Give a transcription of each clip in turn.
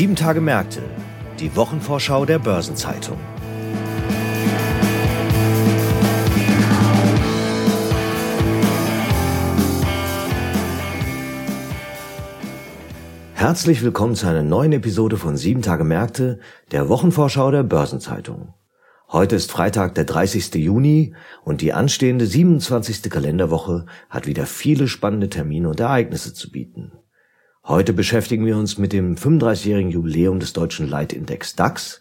Sieben Tage Märkte, die Wochenvorschau der Börsenzeitung. Herzlich willkommen zu einer neuen Episode von Sieben Tage Märkte, der Wochenvorschau der Börsenzeitung. Heute ist Freitag, der 30. Juni und die anstehende 27. Kalenderwoche hat wieder viele spannende Termine und Ereignisse zu bieten. Heute beschäftigen wir uns mit dem 35-jährigen Jubiläum des deutschen Leitindex DAX,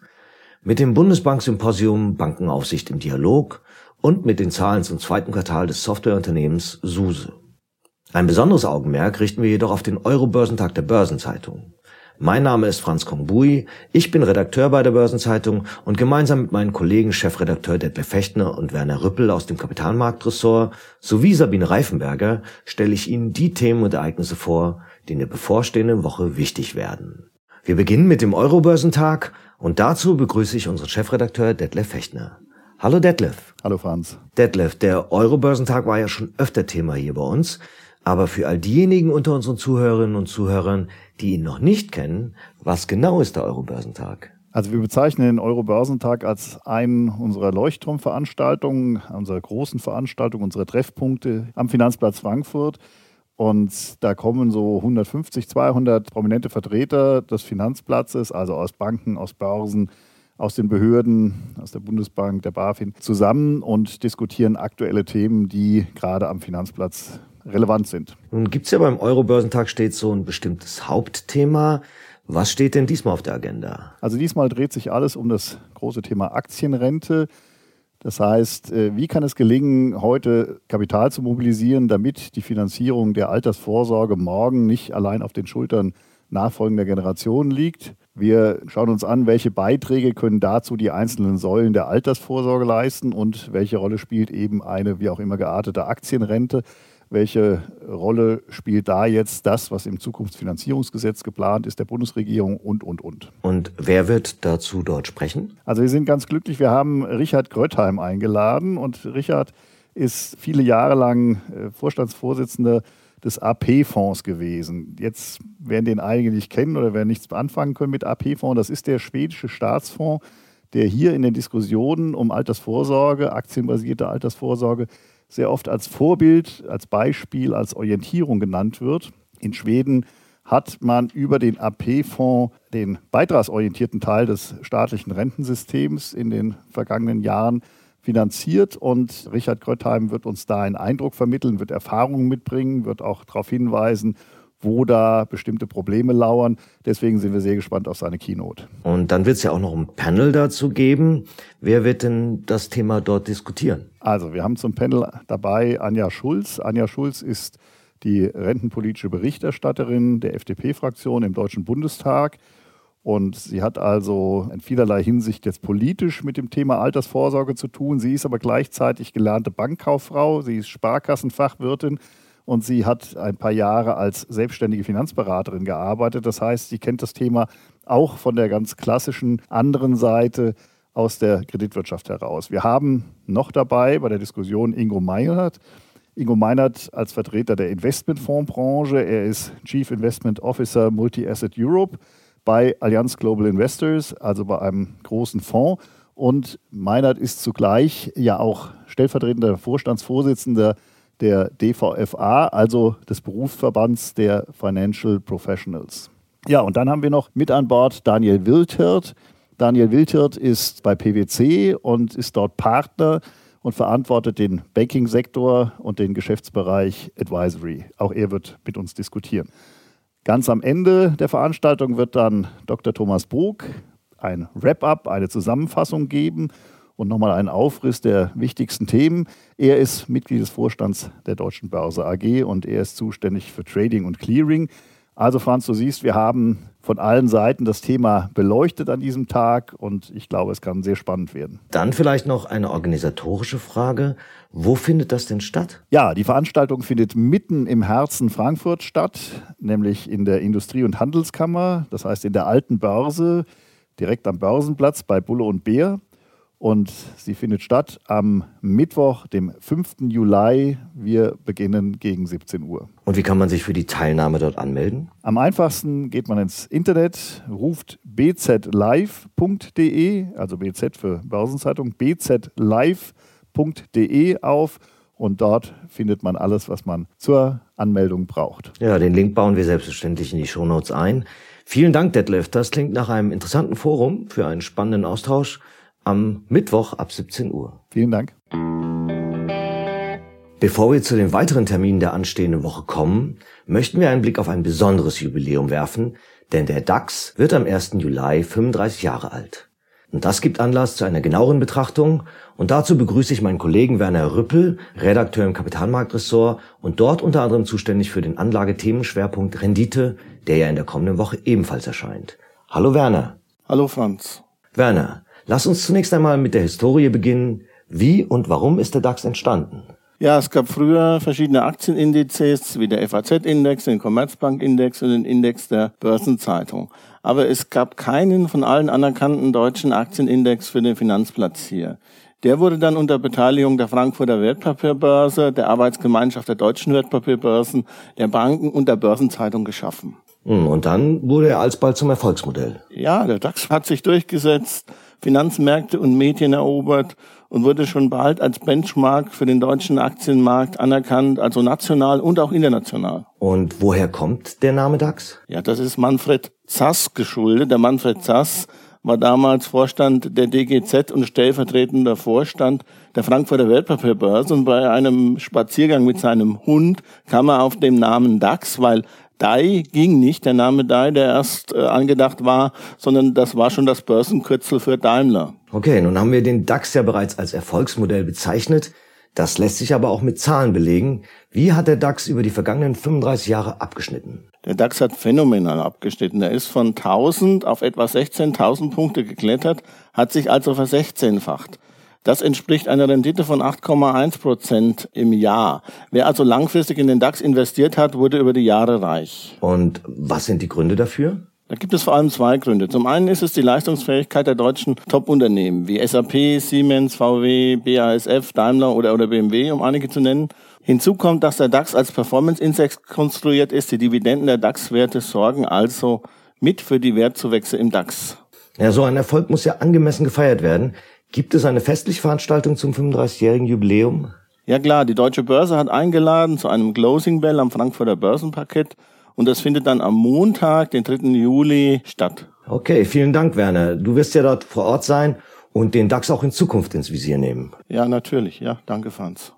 mit dem Bundesbank-Symposium Bankenaufsicht im Dialog und mit den Zahlen zum zweiten Quartal des Softwareunternehmens SUSE. Ein besonderes Augenmerk richten wir jedoch auf den Euro-Börsentag der Börsenzeitung. Mein Name ist Franz Kongbui, ich bin Redakteur bei der Börsenzeitung und gemeinsam mit meinen Kollegen Chefredakteur Detlef Fechtner und Werner Rüppel aus dem Kapitalmarktressort sowie Sabine Reifenberger stelle ich Ihnen die Themen und Ereignisse vor, die in der bevorstehenden Woche wichtig werden. Wir beginnen mit dem Eurobörsentag und dazu begrüße ich unseren Chefredakteur Detlef Fechtner. Hallo Detlef. Hallo Franz. Detlef, der Eurobörsentag war ja schon öfter Thema hier bei uns. Aber für all diejenigen unter unseren Zuhörerinnen und Zuhörern, die ihn noch nicht kennen, was genau ist der Eurobörsentag? Also wir bezeichnen den Eurobörsentag als einen unserer Leuchtturmveranstaltungen, unserer großen Veranstaltungen, unserer Treffpunkte am Finanzplatz Frankfurt. Und da kommen so 150, 200 prominente Vertreter des Finanzplatzes, also aus Banken, aus Börsen, aus den Behörden, aus der Bundesbank, der BaFin, zusammen und diskutieren aktuelle Themen, die gerade am Finanzplatz relevant sind. Nun gibt es ja beim Eurobörsentag steht so ein bestimmtes Hauptthema. Was steht denn diesmal auf der Agenda? Also diesmal dreht sich alles um das große Thema Aktienrente. Das heißt, äh, wie kann es gelingen, heute Kapital zu mobilisieren, damit die Finanzierung der Altersvorsorge morgen nicht allein auf den Schultern nachfolgender Generationen liegt? Wir schauen uns an, welche Beiträge können dazu die einzelnen Säulen der Altersvorsorge leisten und welche Rolle spielt eben eine wie auch immer geartete Aktienrente. Welche Rolle spielt da jetzt das, was im Zukunftsfinanzierungsgesetz geplant ist, der Bundesregierung und, und, und? Und wer wird dazu dort sprechen? Also wir sind ganz glücklich. Wir haben Richard Grötheim eingeladen und Richard ist viele Jahre lang äh, Vorstandsvorsitzender des AP-Fonds gewesen. Jetzt werden den einige nicht kennen oder werden nichts anfangen können mit AP-Fonds. Das ist der schwedische Staatsfonds, der hier in den Diskussionen um Altersvorsorge, aktienbasierte Altersvorsorge, sehr oft als Vorbild, als Beispiel, als Orientierung genannt wird. In Schweden hat man über den AP-Fonds den beitragsorientierten Teil des staatlichen Rentensystems in den vergangenen Jahren finanziert und Richard Grötheim wird uns da einen Eindruck vermitteln, wird Erfahrungen mitbringen, wird auch darauf hinweisen, wo da bestimmte Probleme lauern. Deswegen sind wir sehr gespannt auf seine Keynote. Und dann wird es ja auch noch ein Panel dazu geben. Wer wird denn das Thema dort diskutieren? Also, wir haben zum Panel dabei Anja Schulz. Anja Schulz ist die rentenpolitische Berichterstatterin der FDP-Fraktion im Deutschen Bundestag. Und sie hat also in vielerlei Hinsicht jetzt politisch mit dem Thema Altersvorsorge zu tun. Sie ist aber gleichzeitig gelernte Bankkauffrau, sie ist Sparkassenfachwirtin und sie hat ein paar Jahre als selbstständige Finanzberaterin gearbeitet. Das heißt, sie kennt das Thema auch von der ganz klassischen anderen Seite aus der Kreditwirtschaft heraus. Wir haben noch dabei bei der Diskussion Ingo Meinert. Ingo Meinert als Vertreter der Investmentfondsbranche. Er ist Chief Investment Officer Multi-Asset Europe bei Allianz Global Investors, also bei einem großen Fonds. Und Meinert ist zugleich ja auch stellvertretender Vorstandsvorsitzender der DVFA, also des Berufsverbands der Financial Professionals. Ja, und dann haben wir noch mit an Bord Daniel Wildhirt. Daniel Wildhirt ist bei PwC und ist dort Partner und verantwortet den Banking-Sektor und den Geschäftsbereich Advisory. Auch er wird mit uns diskutieren. Ganz am Ende der Veranstaltung wird dann Dr. Thomas Brug ein Wrap-up, eine Zusammenfassung geben und nochmal einen Aufriss der wichtigsten Themen. Er ist Mitglied des Vorstands der Deutschen Börse AG und er ist zuständig für Trading und Clearing. Also Franz, du siehst, wir haben von allen Seiten das Thema beleuchtet an diesem Tag und ich glaube, es kann sehr spannend werden. Dann vielleicht noch eine organisatorische Frage. Wo findet das denn statt? Ja, die Veranstaltung findet mitten im Herzen Frankfurt statt, nämlich in der Industrie- und Handelskammer, das heißt in der alten Börse, direkt am Börsenplatz bei Bulle und Bär. Und sie findet statt am Mittwoch, dem 5. Juli. Wir beginnen gegen 17 Uhr. Und wie kann man sich für die Teilnahme dort anmelden? Am einfachsten geht man ins Internet, ruft bzlive.de, also BZ für Börsenzeitung, bzlive.de auf und dort findet man alles, was man zur Anmeldung braucht. Ja, den Link bauen wir selbstverständlich in die Shownotes ein. Vielen Dank, Detlef. Das klingt nach einem interessanten Forum für einen spannenden Austausch am Mittwoch ab 17 Uhr. Vielen Dank. Bevor wir zu den weiteren Terminen der anstehenden Woche kommen, möchten wir einen Blick auf ein besonderes Jubiläum werfen, denn der DAX wird am 1. Juli 35 Jahre alt. Und das gibt Anlass zu einer genaueren Betrachtung und dazu begrüße ich meinen Kollegen Werner Rüppel, Redakteur im Kapitalmarktressort und dort unter anderem zuständig für den Anlagethemenschwerpunkt Rendite, der ja in der kommenden Woche ebenfalls erscheint. Hallo Werner. Hallo Franz. Werner, Lass uns zunächst einmal mit der Historie beginnen. Wie und warum ist der DAX entstanden? Ja, es gab früher verschiedene Aktienindizes, wie der FAZ-Index, den Commerzbank-Index und den Index der Börsenzeitung. Aber es gab keinen von allen anerkannten deutschen Aktienindex für den Finanzplatz hier. Der wurde dann unter Beteiligung der Frankfurter Wertpapierbörse, der Arbeitsgemeinschaft der deutschen Wertpapierbörsen, der Banken und der Börsenzeitung geschaffen. Hm, und dann wurde er alsbald zum Erfolgsmodell. Ja, der DAX hat sich durchgesetzt. Finanzmärkte und Medien erobert und wurde schon bald als Benchmark für den deutschen Aktienmarkt anerkannt, also national und auch international. Und woher kommt der Name DAX? Ja, das ist Manfred Zass geschuldet. Der Manfred Zass war damals Vorstand der DGZ und stellvertretender Vorstand der Frankfurter Wertpapierbörse und bei einem Spaziergang mit seinem Hund kam er auf den Namen DAX, weil Dai ging nicht, der Name Dai, der erst äh, angedacht war, sondern das war schon das Börsenkürzel für Daimler. Okay, nun haben wir den DAX ja bereits als Erfolgsmodell bezeichnet. Das lässt sich aber auch mit Zahlen belegen. Wie hat der DAX über die vergangenen 35 Jahre abgeschnitten? Der DAX hat phänomenal abgeschnitten. Er ist von 1000 auf etwa 16.000 Punkte geklettert, hat sich also versechzehnfacht. Das entspricht einer Rendite von 8,1 Prozent im Jahr. Wer also langfristig in den DAX investiert hat, wurde über die Jahre reich. Und was sind die Gründe dafür? Da gibt es vor allem zwei Gründe. Zum einen ist es die Leistungsfähigkeit der deutschen Top-Unternehmen wie SAP, Siemens, VW, BASF, Daimler oder, oder BMW, um einige zu nennen. Hinzu kommt, dass der DAX als Performance-Index konstruiert ist. Die Dividenden der DAX-Werte sorgen also mit für die Wertzuwächse im DAX. Ja, so ein Erfolg muss ja angemessen gefeiert werden. Gibt es eine festliche Veranstaltung zum 35-jährigen Jubiläum? Ja klar, die Deutsche Börse hat eingeladen zu einem Closing Bell am Frankfurter Börsenparkett und das findet dann am Montag, den 3. Juli statt. Okay, vielen Dank, Werner. Du wirst ja dort vor Ort sein und den DAX auch in Zukunft ins Visier nehmen. Ja, natürlich. Ja, danke, Franz.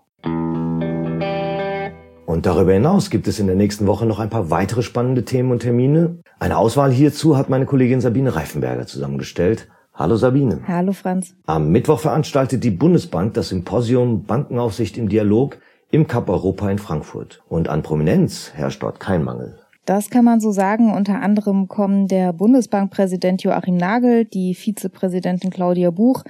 Und darüber hinaus gibt es in der nächsten Woche noch ein paar weitere spannende Themen und Termine. Eine Auswahl hierzu hat meine Kollegin Sabine Reifenberger zusammengestellt. Hallo Sabine. Hallo Franz. Am Mittwoch veranstaltet die Bundesbank das Symposium Bankenaufsicht im Dialog im Cup Europa in Frankfurt. Und an Prominenz herrscht dort kein Mangel. Das kann man so sagen. Unter anderem kommen der Bundesbankpräsident Joachim Nagel, die Vizepräsidentin Claudia Buch,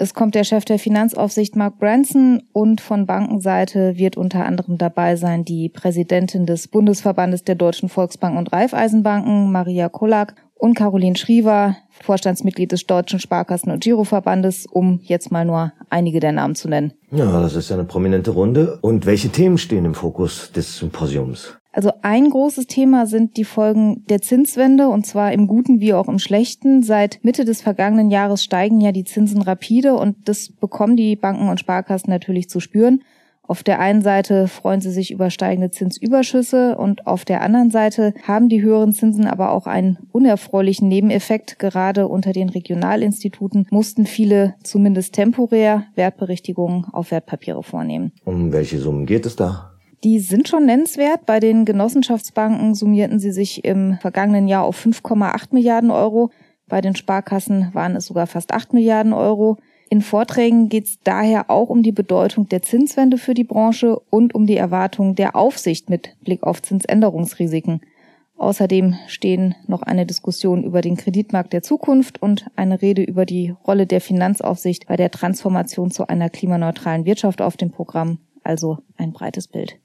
es kommt der Chef der Finanzaufsicht Mark Branson und von Bankenseite wird unter anderem dabei sein die Präsidentin des Bundesverbandes der Deutschen Volksbank und Raiffeisenbanken, Maria Kolak und Caroline Schriever, Vorstandsmitglied des Deutschen Sparkassen- und Giroverbandes, um jetzt mal nur einige der Namen zu nennen. Ja, das ist ja eine prominente Runde. Und welche Themen stehen im Fokus des Symposiums? Also ein großes Thema sind die Folgen der Zinswende und zwar im Guten wie auch im Schlechten. Seit Mitte des vergangenen Jahres steigen ja die Zinsen rapide und das bekommen die Banken und Sparkassen natürlich zu spüren. Auf der einen Seite freuen sie sich über steigende Zinsüberschüsse und auf der anderen Seite haben die höheren Zinsen aber auch einen unerfreulichen Nebeneffekt. Gerade unter den Regionalinstituten mussten viele zumindest temporär Wertberichtigungen auf Wertpapiere vornehmen. Um welche Summen geht es da? Die sind schon nennenswert. Bei den Genossenschaftsbanken summierten sie sich im vergangenen Jahr auf 5,8 Milliarden Euro. Bei den Sparkassen waren es sogar fast 8 Milliarden Euro. In Vorträgen geht es daher auch um die Bedeutung der Zinswende für die Branche und um die Erwartungen der Aufsicht mit Blick auf Zinsänderungsrisiken. Außerdem stehen noch eine Diskussion über den Kreditmarkt der Zukunft und eine Rede über die Rolle der Finanzaufsicht bei der Transformation zu einer klimaneutralen Wirtschaft auf dem Programm. Also ein breites Bild.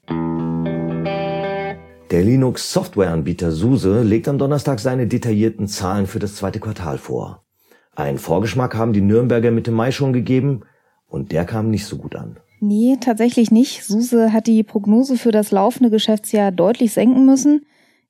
Der Linux-Softwareanbieter SUSE legt am Donnerstag seine detaillierten Zahlen für das zweite Quartal vor. Ein Vorgeschmack haben die Nürnberger Mitte Mai schon gegeben und der kam nicht so gut an. Nee, tatsächlich nicht. Suse hat die Prognose für das laufende Geschäftsjahr deutlich senken müssen.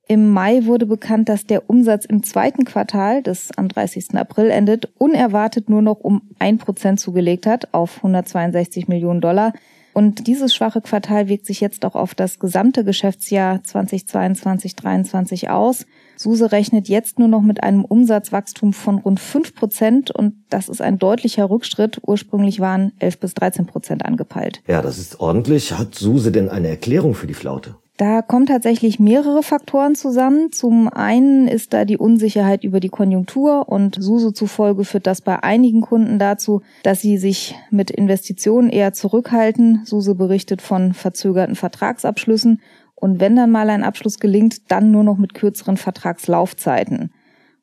Im Mai wurde bekannt, dass der Umsatz im zweiten Quartal, das am 30. April endet, unerwartet nur noch um ein Prozent zugelegt hat auf 162 Millionen Dollar. Und dieses schwache Quartal wirkt sich jetzt auch auf das gesamte Geschäftsjahr 2022-23 aus. SUSE rechnet jetzt nur noch mit einem Umsatzwachstum von rund 5 Prozent und das ist ein deutlicher Rückschritt. Ursprünglich waren 11 bis 13 Prozent angepeilt. Ja, das ist ordentlich. Hat SUSE denn eine Erklärung für die Flaute? Da kommen tatsächlich mehrere Faktoren zusammen. Zum einen ist da die Unsicherheit über die Konjunktur und SUSE zufolge führt das bei einigen Kunden dazu, dass sie sich mit Investitionen eher zurückhalten. SUSE berichtet von verzögerten Vertragsabschlüssen und wenn dann mal ein Abschluss gelingt, dann nur noch mit kürzeren Vertragslaufzeiten.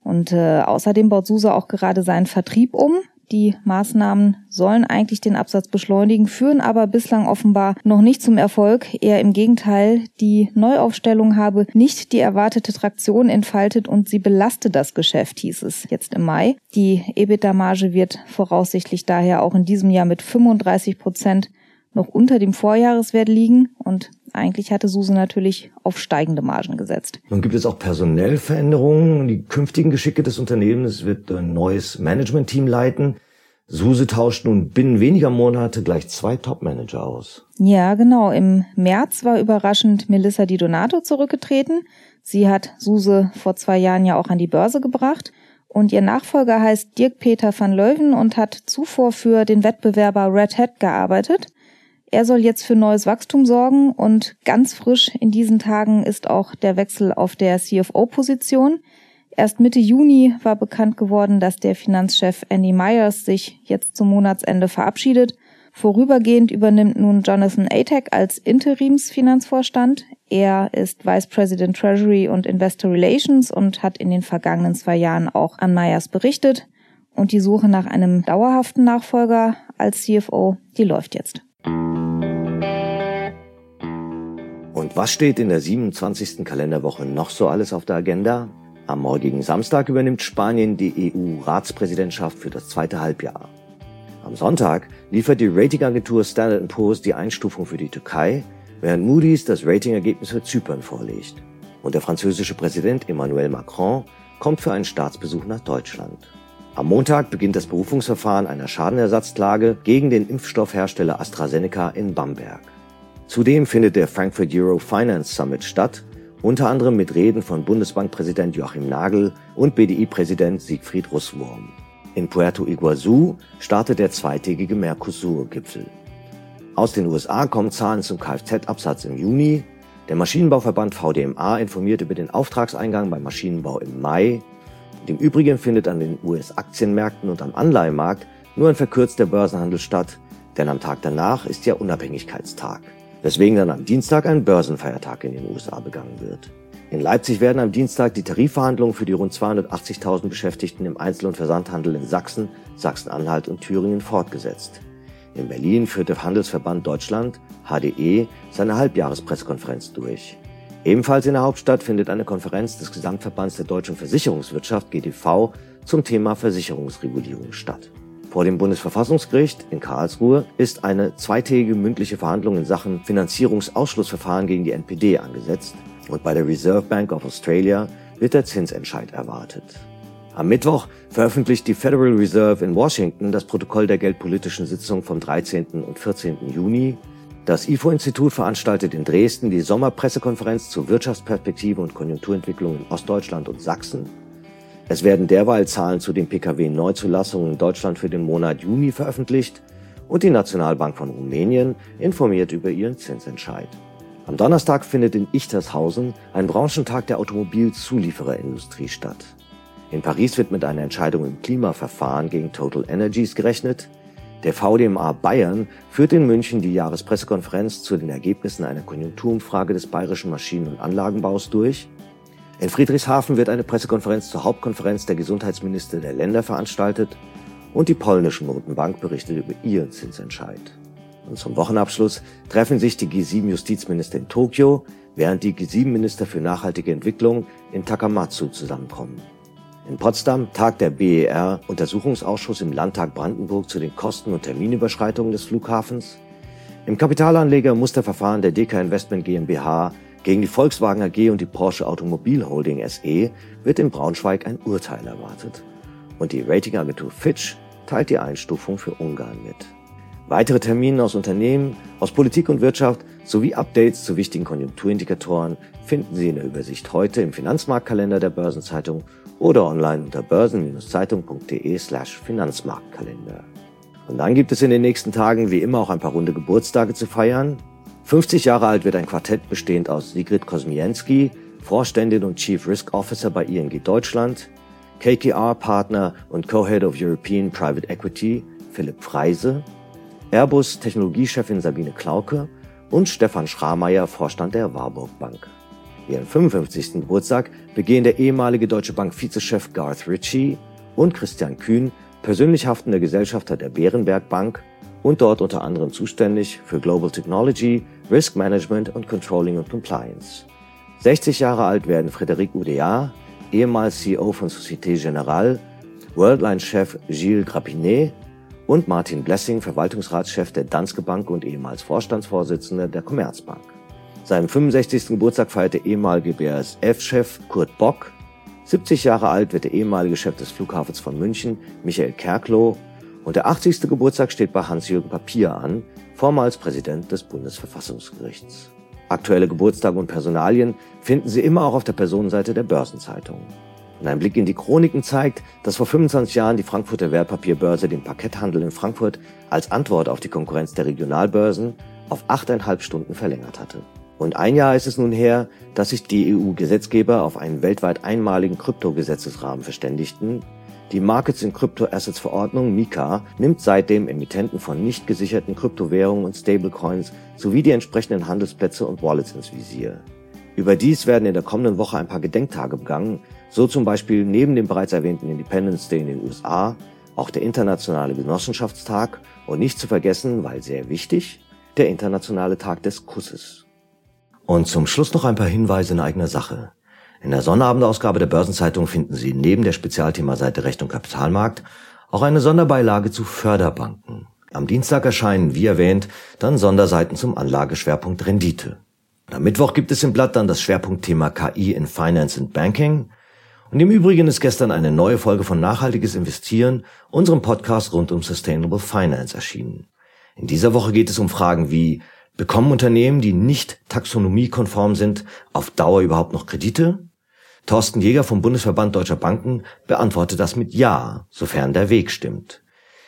Und äh, außerdem baut SUSE auch gerade seinen Vertrieb um. Die Maßnahmen sollen eigentlich den Absatz beschleunigen, führen aber bislang offenbar noch nicht zum Erfolg. Eher im Gegenteil, die Neuaufstellung habe nicht die erwartete Traktion entfaltet und sie belaste das Geschäft, hieß es jetzt im Mai. Die EBITDA-Marge wird voraussichtlich daher auch in diesem Jahr mit 35 Prozent noch unter dem Vorjahreswert liegen und eigentlich hatte Suse natürlich auf steigende Margen gesetzt. Nun gibt es auch personell Veränderungen. Die künftigen Geschicke des Unternehmens wird ein neues Management-Team leiten. Suse tauscht nun binnen weniger Monate gleich zwei Top-Manager aus. Ja, genau. Im März war überraschend Melissa Di Donato zurückgetreten. Sie hat Suse vor zwei Jahren ja auch an die Börse gebracht. Und ihr Nachfolger heißt Dirk Peter van Leuven und hat zuvor für den Wettbewerber Red Hat gearbeitet. Er soll jetzt für neues Wachstum sorgen und ganz frisch in diesen Tagen ist auch der Wechsel auf der CFO-Position. Erst Mitte Juni war bekannt geworden, dass der Finanzchef Andy Myers sich jetzt zum Monatsende verabschiedet. Vorübergehend übernimmt nun Jonathan Atek als Interimsfinanzvorstand. Er ist Vice President Treasury und Investor Relations und hat in den vergangenen zwei Jahren auch an Myers berichtet. Und die Suche nach einem dauerhaften Nachfolger als CFO, die läuft jetzt. Und was steht in der 27. Kalenderwoche noch so alles auf der Agenda? Am morgigen Samstag übernimmt Spanien die EU-Ratspräsidentschaft für das zweite Halbjahr. Am Sonntag liefert die Ratingagentur Standard Poor's die Einstufung für die Türkei, während Moody's das Ratingergebnis für Zypern vorlegt. Und der französische Präsident Emmanuel Macron kommt für einen Staatsbesuch nach Deutschland. Am Montag beginnt das Berufungsverfahren einer Schadenersatzklage gegen den Impfstoffhersteller AstraZeneca in Bamberg. Zudem findet der Frankfurt Euro Finance Summit statt, unter anderem mit Reden von Bundesbankpräsident Joachim Nagel und BDI-Präsident Siegfried Russwurm. In Puerto Iguazu startet der zweitägige Mercosur-Gipfel. Aus den USA kommen Zahlen zum Kfz-Absatz im Juni. Der Maschinenbauverband VDMA informiert über den Auftragseingang beim Maschinenbau im Mai. Im Übrigen findet an den US-Aktienmärkten und am Anleihenmarkt nur ein verkürzter Börsenhandel statt, denn am Tag danach ist ja Unabhängigkeitstag weswegen dann am Dienstag ein Börsenfeiertag in den USA begangen wird. In Leipzig werden am Dienstag die Tarifverhandlungen für die rund 280.000 Beschäftigten im Einzel- und Versandhandel in Sachsen, Sachsen-Anhalt und Thüringen fortgesetzt. In Berlin führt der Handelsverband Deutschland, HDE, seine Halbjahrespressekonferenz durch. Ebenfalls in der Hauptstadt findet eine Konferenz des Gesamtverbands der deutschen Versicherungswirtschaft GDV zum Thema Versicherungsregulierung statt. Vor dem Bundesverfassungsgericht in Karlsruhe ist eine zweitägige mündliche Verhandlung in Sachen Finanzierungsausschlussverfahren gegen die NPD angesetzt und bei der Reserve Bank of Australia wird der Zinsentscheid erwartet. Am Mittwoch veröffentlicht die Federal Reserve in Washington das Protokoll der geldpolitischen Sitzung vom 13. und 14. Juni. Das IFO-Institut veranstaltet in Dresden die Sommerpressekonferenz zur Wirtschaftsperspektive und Konjunkturentwicklung in Ostdeutschland und Sachsen. Es werden derweil Zahlen zu den Pkw-Neuzulassungen in Deutschland für den Monat Juni veröffentlicht und die Nationalbank von Rumänien informiert über ihren Zinsentscheid. Am Donnerstag findet in Ichtershausen ein Branchentag der Automobilzuliefererindustrie statt. In Paris wird mit einer Entscheidung im Klimaverfahren gegen Total Energies gerechnet. Der VDMA Bayern führt in München die Jahrespressekonferenz zu den Ergebnissen einer Konjunkturumfrage des bayerischen Maschinen- und Anlagenbaus durch. In Friedrichshafen wird eine Pressekonferenz zur Hauptkonferenz der Gesundheitsminister der Länder veranstaltet und die polnische Notenbank berichtet über ihren Zinsentscheid. Und zum Wochenabschluss treffen sich die G7-Justizminister in Tokio, während die G7-Minister für nachhaltige Entwicklung in Takamatsu zusammenkommen. In Potsdam tagt der BER-Untersuchungsausschuss im Landtag Brandenburg zu den Kosten- und Terminüberschreitungen des Flughafens. Im Kapitalanleger Musterverfahren der DK Investment GmbH gegen die Volkswagen AG und die Porsche Automobil Holding SE wird in Braunschweig ein Urteil erwartet. Und die Ratingagentur Fitch teilt die Einstufung für Ungarn mit. Weitere Termine aus Unternehmen, aus Politik und Wirtschaft sowie Updates zu wichtigen Konjunkturindikatoren finden Sie in der Übersicht heute im Finanzmarktkalender der Börsenzeitung oder online unter börsen-zeitung.de slash Finanzmarktkalender. Und dann gibt es in den nächsten Tagen wie immer auch ein paar runde Geburtstage zu feiern. 50 Jahre alt wird ein Quartett bestehend aus Sigrid Kosmienski, Vorständin und Chief Risk Officer bei ING Deutschland, KKR-Partner und Co-Head of European Private Equity Philipp Freise, Airbus Technologiechefin Sabine Klauke und Stefan Schrameyer, Vorstand der Warburg Bank. Ihren 55. Geburtstag begehen der ehemalige Deutsche Bank Vizechef Garth Ritchie und Christian Kühn, persönlich haftender Gesellschafter der Bärenberg Bank und dort unter anderem zuständig für Global Technology, Risk Management und Controlling und Compliance. 60 Jahre alt werden Frédéric Oudéa, ehemals CEO von Société Générale, Worldline-Chef Gilles Grappinet und Martin Blessing, Verwaltungsratschef der Danske Bank und ehemals Vorstandsvorsitzender der Commerzbank. Seinen 65. Geburtstag feierte ehemalige BASF-Chef Kurt Bock. 70 Jahre alt wird der ehemalige Chef des Flughafens von München, Michael Kerkloh. Und der 80. Geburtstag steht bei Hans-Jürgen Papier an, vormals Präsident des Bundesverfassungsgerichts. Aktuelle Geburtstage und Personalien finden Sie immer auch auf der Personenseite der Börsenzeitung. Und ein Blick in die Chroniken zeigt, dass vor 25 Jahren die Frankfurter Wertpapierbörse den Parketthandel in Frankfurt als Antwort auf die Konkurrenz der Regionalbörsen auf 8,5 Stunden verlängert hatte. Und ein Jahr ist es nun her, dass sich die EU-Gesetzgeber auf einen weltweit einmaligen Kryptogesetzesrahmen verständigten. Die Markets in Crypto Assets Verordnung MiCA nimmt seitdem Emittenten von nicht gesicherten Kryptowährungen und Stablecoins sowie die entsprechenden Handelsplätze und Wallets ins Visier. Überdies werden in der kommenden Woche ein paar Gedenktage begangen, so zum Beispiel neben dem bereits erwähnten Independence Day in den USA auch der Internationale Genossenschaftstag und nicht zu vergessen, weil sehr wichtig, der Internationale Tag des Kusses. Und zum Schluss noch ein paar Hinweise in eigener Sache. In der Sonnabendausgabe der Börsenzeitung finden Sie neben der Spezialthemaseite Recht und Kapitalmarkt auch eine Sonderbbeilage zu Förderbanken. Am Dienstag erscheinen, wie erwähnt, dann Sonderseiten zum Anlageschwerpunkt Rendite. Und am Mittwoch gibt es im Blatt dann das Schwerpunktthema KI in Finance and Banking. Und im Übrigen ist gestern eine neue Folge von Nachhaltiges Investieren, unserem Podcast rund um Sustainable Finance erschienen. In dieser Woche geht es um Fragen wie Bekommen Unternehmen, die nicht taxonomiekonform sind, auf Dauer überhaupt noch Kredite? Thorsten Jäger vom Bundesverband Deutscher Banken beantwortet das mit Ja, sofern der Weg stimmt.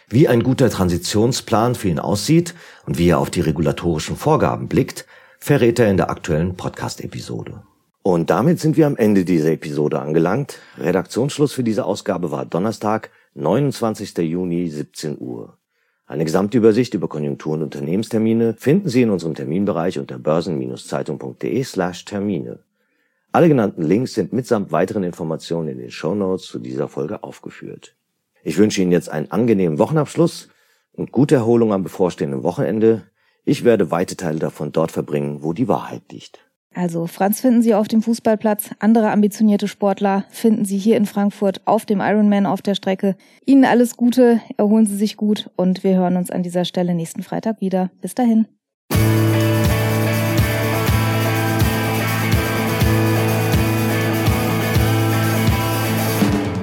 Wie ein guter Transitionsplan für ihn aussieht und wie er auf die regulatorischen Vorgaben blickt, verrät er in der aktuellen Podcast-Episode. Und damit sind wir am Ende dieser Episode angelangt. Redaktionsschluss für diese Ausgabe war Donnerstag, 29. Juni, 17 Uhr. Eine Gesamtübersicht über Konjunktur- und Unternehmenstermine finden Sie in unserem Terminbereich unter börsen-zeitung.de slash Termine. Alle genannten Links sind mitsamt weiteren Informationen in den Show Notes zu dieser Folge aufgeführt. Ich wünsche Ihnen jetzt einen angenehmen Wochenabschluss und gute Erholung am bevorstehenden Wochenende. Ich werde weite Teile davon dort verbringen, wo die Wahrheit liegt. Also Franz finden Sie auf dem Fußballplatz, andere ambitionierte Sportler finden Sie hier in Frankfurt auf dem Ironman auf der Strecke. Ihnen alles Gute, erholen Sie sich gut und wir hören uns an dieser Stelle nächsten Freitag wieder. Bis dahin.